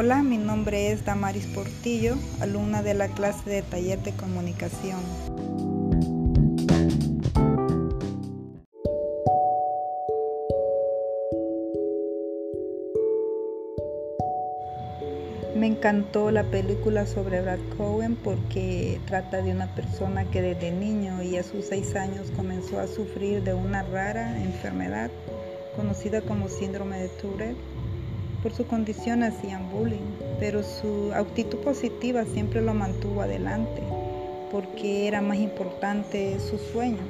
Hola, mi nombre es Damaris Portillo, alumna de la clase de taller de comunicación. Me encantó la película sobre Brad Cohen porque trata de una persona que desde niño y a sus seis años comenzó a sufrir de una rara enfermedad conocida como síndrome de Tourette por su condición hacían bullying, pero su actitud positiva siempre lo mantuvo adelante, porque era más importante su sueño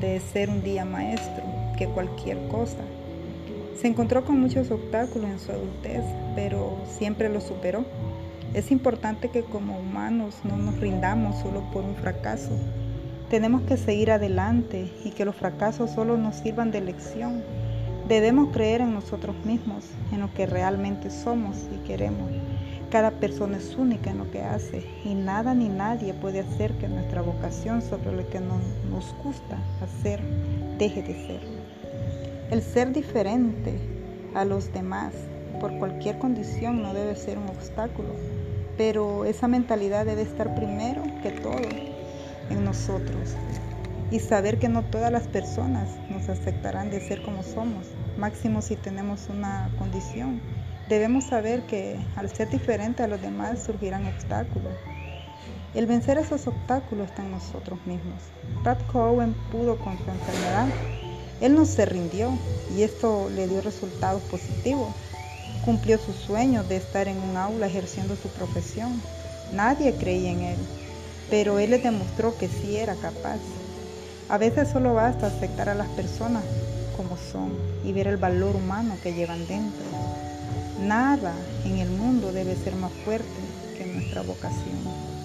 de ser un día maestro que cualquier cosa. Se encontró con muchos obstáculos en su adultez, pero siempre lo superó. Es importante que como humanos no nos rindamos solo por un fracaso. Tenemos que seguir adelante y que los fracasos solo nos sirvan de lección Debemos creer en nosotros mismos, en lo que realmente somos y queremos. Cada persona es única en lo que hace y nada ni nadie puede hacer que nuestra vocación sobre lo que no nos gusta hacer deje de ser. El ser diferente a los demás por cualquier condición no debe ser un obstáculo, pero esa mentalidad debe estar primero que todo en nosotros y saber que no todas las personas nos aceptarán de ser como somos, máximo si tenemos una condición. Debemos saber que al ser diferente a los demás surgirán obstáculos. El vencer esos obstáculos está en nosotros mismos. Pat Cohen pudo con su enfermedad. Él no se rindió y esto le dio resultados positivos. Cumplió su sueño de estar en un aula ejerciendo su profesión. Nadie creía en él, pero él le demostró que sí era capaz. A veces solo basta aceptar a las personas como son y ver el valor humano que llevan dentro. Nada en el mundo debe ser más fuerte que nuestra vocación.